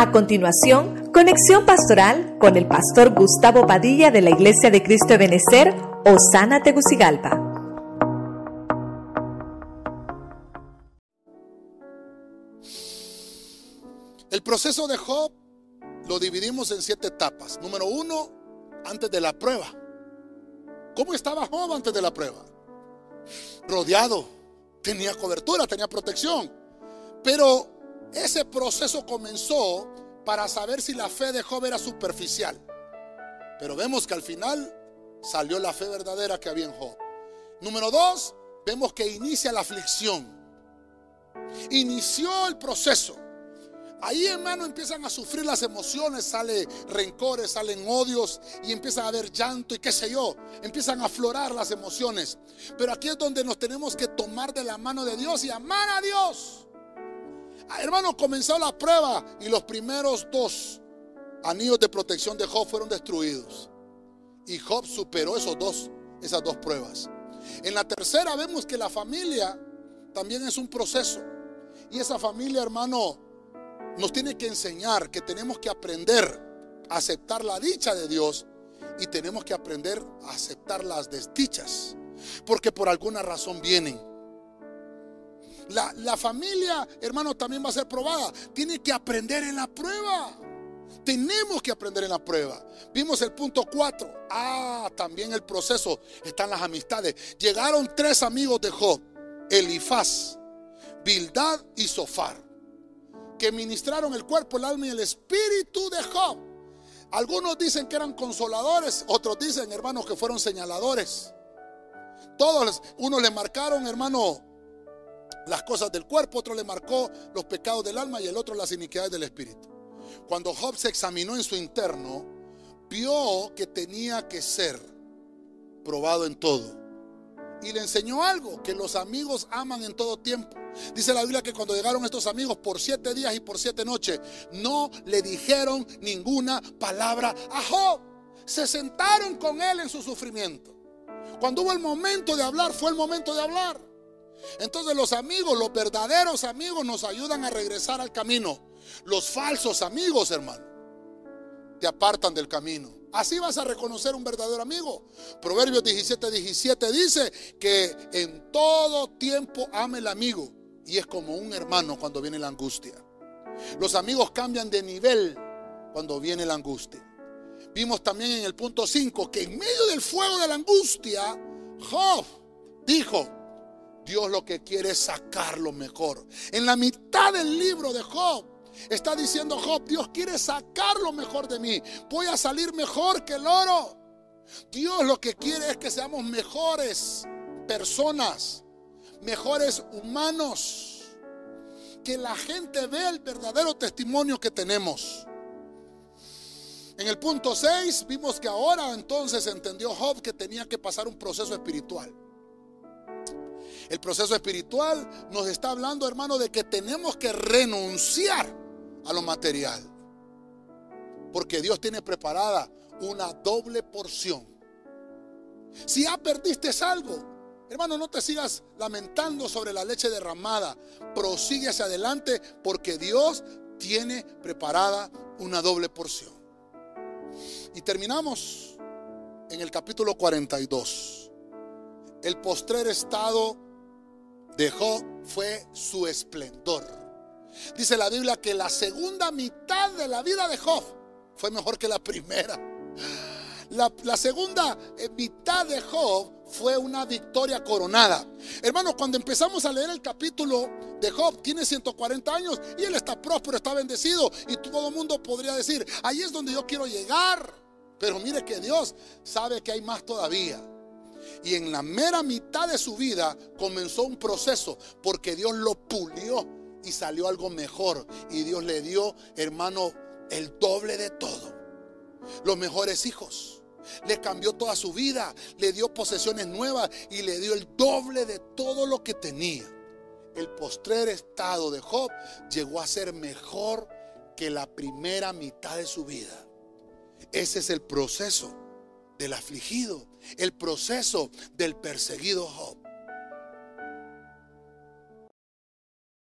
A continuación, conexión pastoral con el pastor Gustavo Padilla de la Iglesia de Cristo de Benecer, Osana Tegucigalpa. El proceso de Job lo dividimos en siete etapas. Número uno, antes de la prueba. ¿Cómo estaba Job antes de la prueba? Rodeado, tenía cobertura, tenía protección. Pero ese proceso comenzó para saber si la fe de Job era superficial. Pero vemos que al final salió la fe verdadera que había en Job. Número dos, vemos que inicia la aflicción. Inició el proceso. Ahí, hermano, empiezan a sufrir las emociones, sale rencores, salen odios y empiezan a haber llanto y qué sé yo. Empiezan a aflorar las emociones. Pero aquí es donde nos tenemos que tomar de la mano de Dios y amar a Dios. Ah, hermano, comenzó la prueba y los primeros dos anillos de protección de Job fueron destruidos. Y Job superó esos dos, esas dos pruebas. En la tercera vemos que la familia también es un proceso. Y esa familia, hermano, nos tiene que enseñar que tenemos que aprender a aceptar la dicha de Dios y tenemos que aprender a aceptar las desdichas, porque por alguna razón vienen. La, la, familia, hermano, también va a ser probada. Tiene que aprender en la prueba. Tenemos que aprender en la prueba. Vimos el punto 4. Ah, también el proceso. Están las amistades. Llegaron tres amigos de Job. Elifaz, Bildad y Sofar que ministraron el cuerpo, el alma y el espíritu de Job. Algunos dicen que eran consoladores, otros dicen, hermanos, que fueron señaladores. Todos, uno le marcaron, hermano, las cosas del cuerpo, otro le marcó los pecados del alma y el otro las iniquidades del espíritu. Cuando Job se examinó en su interno, vio que tenía que ser probado en todo y le enseñó algo, que los amigos aman en todo tiempo. Dice la Biblia que cuando llegaron estos amigos por siete días y por siete noches, no le dijeron ninguna palabra a Job. Se sentaron con él en su sufrimiento. Cuando hubo el momento de hablar, fue el momento de hablar. Entonces los amigos, los verdaderos amigos nos ayudan a regresar al camino. Los falsos amigos, hermano, te apartan del camino. Así vas a reconocer un verdadero amigo. Proverbios 17, 17 dice que en todo tiempo ame el amigo. Y es como un hermano cuando viene la angustia. Los amigos cambian de nivel cuando viene la angustia. Vimos también en el punto 5 que en medio del fuego de la angustia, Job dijo, Dios lo que quiere es sacar lo mejor. En la mitad del libro de Job, Está diciendo Job, Dios quiere sacar lo mejor de mí. Voy a salir mejor que el oro. Dios lo que quiere es que seamos mejores personas, mejores humanos. Que la gente vea el verdadero testimonio que tenemos. En el punto 6 vimos que ahora entonces entendió Job que tenía que pasar un proceso espiritual. El proceso espiritual nos está hablando, hermano, de que tenemos que renunciar a lo material. Porque Dios tiene preparada una doble porción. Si ya perdiste algo, hermano, no te sigas lamentando sobre la leche derramada. Prosigue hacia adelante porque Dios tiene preparada una doble porción. Y terminamos en el capítulo 42. El postrer estado de Job fue su esplendor. Dice la Biblia que la segunda mitad de la vida de Job fue mejor que la primera. La, segunda eh, mitad de Job fue una victoria coronada. Hermanos, cuando empezamos a leer el capítulo de Job, tiene 140 años y él está próspero, está bendecido. Y todo el mundo podría decir, ahí es donde yo quiero llegar. Pero mire que Dios sabe que hay más todavía. Y en la mera mitad de su vida comenzó un proceso porque Dios lo pulió y salió algo mejor. Y Dios le dio, hermano, el doble de todo. Los mejores hijos. Le cambió toda su vida, le dio posesiones nuevas y le dio el doble de todo lo que tenía. El postrer estado de Job llegó a ser mejor que la primera mitad de su vida. Ese es el proceso del afligido, el proceso del perseguido Job.